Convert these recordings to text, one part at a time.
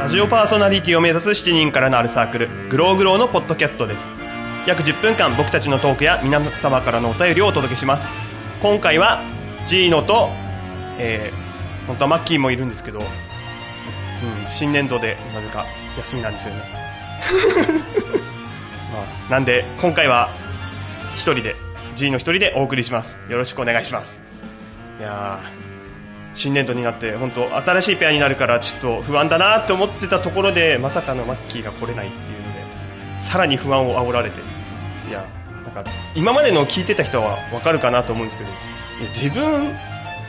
ラジオパーソナリティを目指す7人からなるサークルグローグローのポッドキャストです。約10分間僕たちのトークや皆様からのお便りをお届けします。今回はジーノと、えー、本当はマッキーもいるんですけど、うん、新年度でなぜか休みなんですよね、まあ、なんで今回は1人で G の1人でお送りします。よろしくお願いします。いや新年度になって本当新しいペアになるからちょっと不安だなって思ってたところでまさかのマッキーが来れないっていうのでさらに不安を煽られて。いやなんか今までの聞いてた人は分かるかなと思うんですけど自分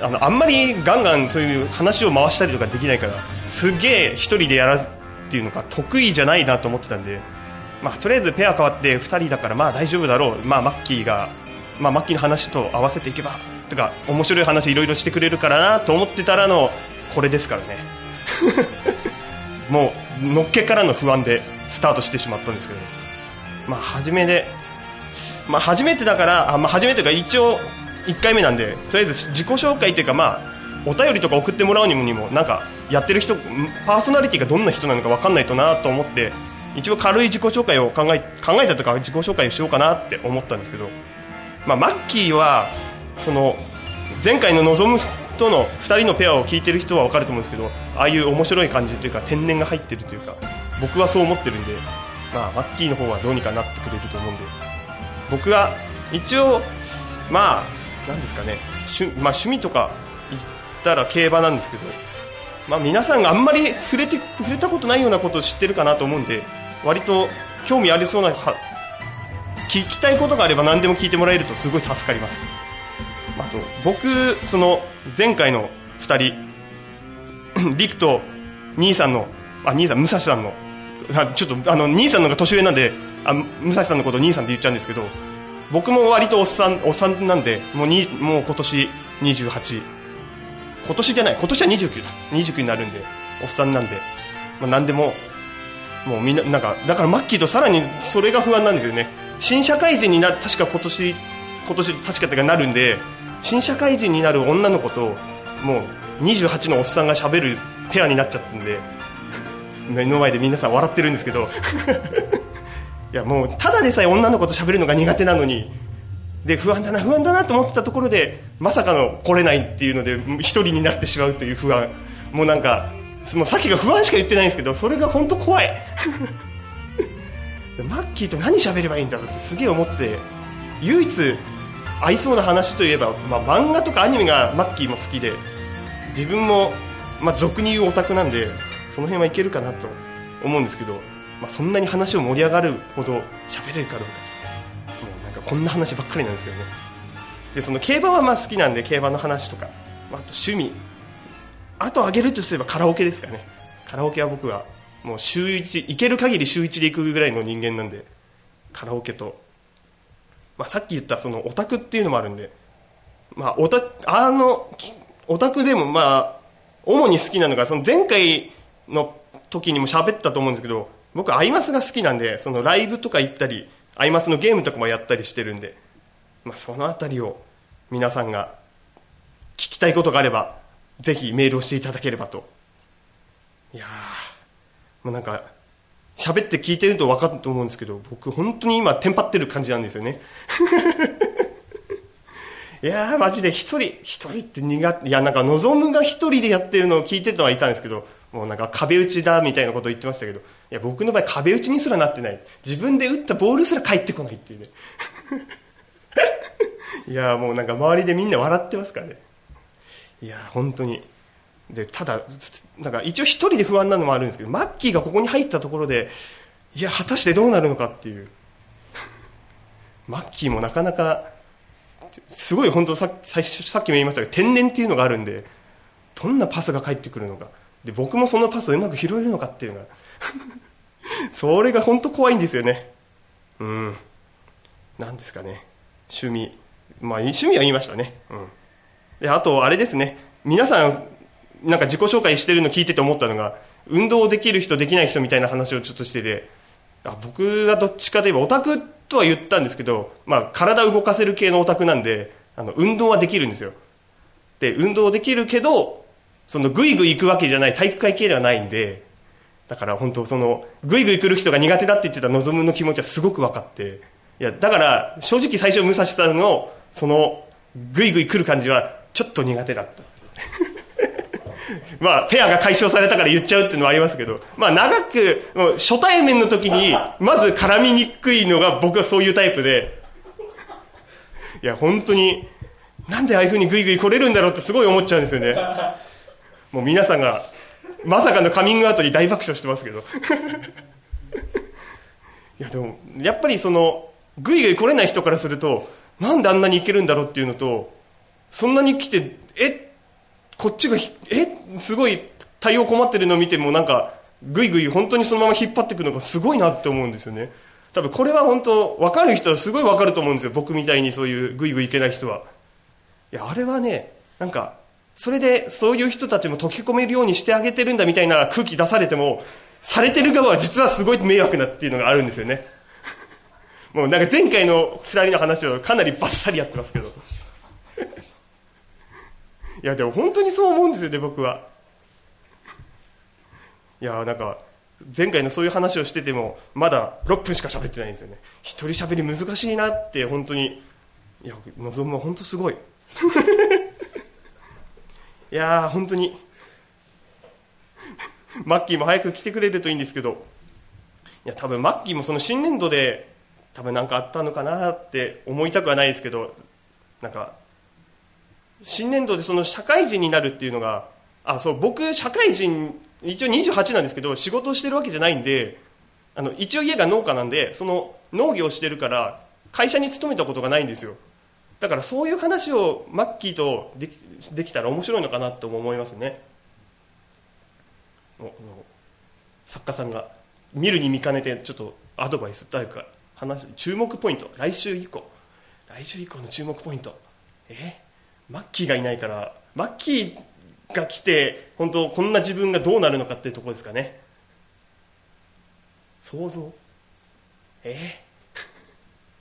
あのあんまりガンガンそういう話を回したりとかできないからすげえ1人でやらっていうのが得意じゃないなと思ってたんで、まあ、とりあえずペア変わって2人だからまあ大丈夫だろう、まあ、マッキーが、まあ、マッキーの話と合わせていけばとか面白い話いろいろしてくれるからなと思ってたらのこれですからね。もうのっけからの不安でスタートしてしまったんですけど、まあ、初めで、まあ、初めてだからあ、まあ、初めてが一応1回目なんでとりあえず自己紹介っていうかまあお便りとか送ってもらうにもにもなんかやってる人パーソナリティがどんな人なのか分かんないとなと思って一応軽い自己紹介を考え考えたとか自己紹介をしようかなって思ったんですけど、まあ、マッキーはその前回の望むとの2人のペアを聞いてる人は分かると思うんですけどああいう面白い感じというか天然が入ってるというか僕はそう思ってるんで、まあ、マッキーの方はどうにかなってくれると思うんで。僕は一応まあ何ですかね趣,、まあ、趣味とか言ったら競馬なんですけど、まあ、皆さんがあんまり触れて触れたことないようなことを知ってるかなと思うんで割と興味ありそうな聞きたいことがあれば何でも聞いてもらえるとすごい助かります。と僕その前回の2人 陸と兄さんのあ兄さん武蔵さんのちょっとあの兄さんのが年上なんであ武蔵さんのことを兄さんって言っちゃうんですけど僕も割とおっさんおっさんなんでもうもう今年28今年じゃない今年は29だ。29になるんでおっさんなんで、まあ、何でももうみんななんかだからマッキーとさらにそれが不安なんですよね。新社会人にな確か今年今年確かってかなるんで新社会人になる女の子ともう28のおっさんがしゃべるペアになっちゃったんで目の前で皆さん笑ってるんですけど。いやもうただでさえ女の子と喋るのが苦手なのにで不安だな不安だなと思ってたところでまさかの来れないっていうので一人になってしまうという不安。もうなんかもうさっきが不安しか言ってないんですけどそれが本当怖い。マッキーと何喋ればいいんだろうってすげえ思って唯一合いそうな話といえば、まあ、漫画とかアニメがマッキーも好きで自分も、まあ、俗に言うオタクなんでその辺はいけるかなと思うんですけどまあ、そんなに話を盛り上がるほど喋れるかどうか。もうなんかこんな話ばっかりなんですけどね。でその競馬はまあ好きなんで競馬の話とか、まあ、あと趣味。あとあげるとすればカラオケですかね。カラオケは僕はもう週1行ける限り週1で行くぐらいの人間なんでカラオケと、まあ、さっき言ったそのオタクっていうのもあるんでまあオタあのオタクでもまあ主に好きなのがその前回の時にも喋ったと思うんですけど僕アイマスが好きなんでそのライブとか行ったりアイマスのゲームとかもやったりしてるんで、まあ、その辺りを皆さんが聞きたいことがあればぜひメールをしていただければと。いやーもうなんか喋って聞いてると分かると思うんですけど僕本当に今テンパってる感じなんですよね。いやーマジで一人一人って苦手いやなんか望むが一人でやってるのを聞いてたはいたんですけどもうなんか壁打ちだみたいなことを言ってましたけどいや僕の場合壁打ちにすらなってない。自分で打ったボールすら返ってこないっていうね。いやもうなんか周りでみんな笑ってますからね。いや本当に。でただなんか一応一人で不安なのもあるんですけどマッキーがここに入ったところでいや果たしてどうなるのかっていう。マッキーもなかなかすごい本当さ最初さっきも言いましたけど天然っていうのがあるんでどんなパスが返ってくるのか。で僕もそのパスをうまく拾えるのかっていうのは。それが本当怖いんですよね。うん。何ですかね。趣味。まあ趣味は言いましたね。うん。であとあれですね。皆さんなんか自己紹介してるの聞いてて思ったのが運動できる人できない人みたいな話をちょっとしててあ僕がどっちかといえばオタクとは言ったんですけど、まあ、体動かせる系のオタクなんであの運動はできるんですよ。で運動できるけどそのぐいぐい行くわけじゃない体育会系ではないんでだから本当そのグイグイ来る人が苦手だって言ってた望むの気持ちはすごく分かっていやだから正直最初武蔵さんのそのグイグイ来る感じはちょっと苦手だった。まあペアが解消されたから言っちゃうっていうのはありますけどまあ長く初対面の時にまず絡みにくいのが僕はそういうタイプでいや本当になんでああいうふうにグイグイ来れるんだろうってすごい思っちゃうんですよね。もう皆さんがまさかのカミングアウトに大爆笑してますけど。いやでもやっぱりそのグイグイ来れない人からするとなんであんなにいけるんだろうっていうのとそんなに来てえっこっちがえすごい対応困ってるのを見てもなんかグイグイ本当にそのまま引っ張っていくのがすごいなって思うんですよね。多分これは本当分かる人はすごい分かると思うんですよ僕みたいにそういうグイグイいけない人は。いやあれはねなんかそれでそういう人たちも溶け込めるようにしてあげてるんだみたいな空気出されてもされてる側は実はすごい迷惑なっていうのがあるんですよね。もうなんか前回の2人の話をかなりバッサリやってますけど。いやでも本当にそう思うんですよね僕は。いやなんか前回のそういう話をしててもまだ6分しか喋ってないんですよね。一人喋り難しいなって本当に。いや望むは本当すごい。いやー本当に。マッキーも早く来てくれるといいんですけど。いや多分マッキーもその新年度で多分何かあったのかなって思いたくはないですけどなんか新年度でその社会人になるっていうのがあそう僕社会人一応28なんですけど仕事してるわけじゃないんであの一応家が農家なんでその農業してるから会社に勤めたことがないんですよ。だからそういう話をマッキーとできできたら面白いのかなとも思いますね。作家さんが見るに見かねてちょっとアドバイスというか話注目ポイント。来週以降。来週以降の注目ポイント。え？マッキーがいないからマッキーが来て本当こんな自分がどうなるのかっていうところですかね。想像？え？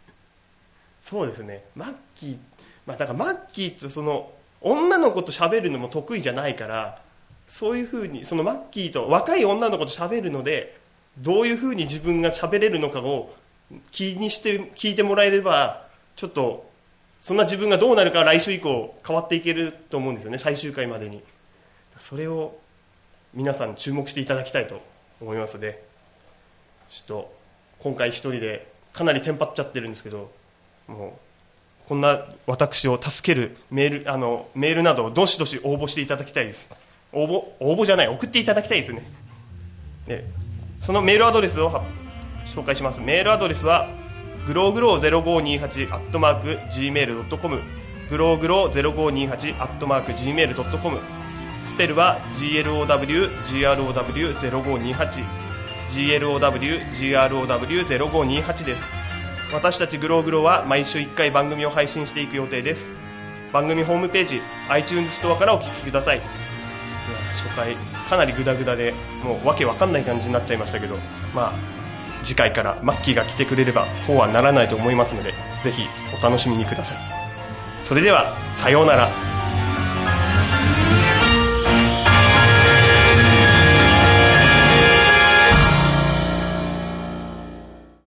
そうですね。マッキーまあだからマッキーとその女の子と喋るのも得意じゃないからそういうふうにそのマッキーと若い女の子と喋るのでどういうふうに自分が喋れるのかを気にして聞いてもらえればちょっとそんな自分がどうなるか来週以降変わっていけると思うんですよね最終回までに。それを皆さん注目していただきたいと思いますのでちょっと今回一人でかなりテンパっちゃってるんですけどもうこんな私を助けるメールあのメールなどをどしどし応募していただきたいです。応募応募じゃない送っていただきたいですね。でそのメールアドレスを紹介します。メールアドレスはグローグロー0528アットマーク Gmail.com グローグロー0528アットマーク Gmail.com スペルは GLOWGROW0528 GLOWGROW0528 です。私たちグローグローは毎週1回番組を配信していく予定です。番組ホームページ iTunes ストアからお聞きください。初回かなりグダグダでもうわけわかんない感じになっちゃいましたけど。まあ次回からマッキーが来てくれればこうはならないと思いますのでぜひお楽しみにください。それではさようなら。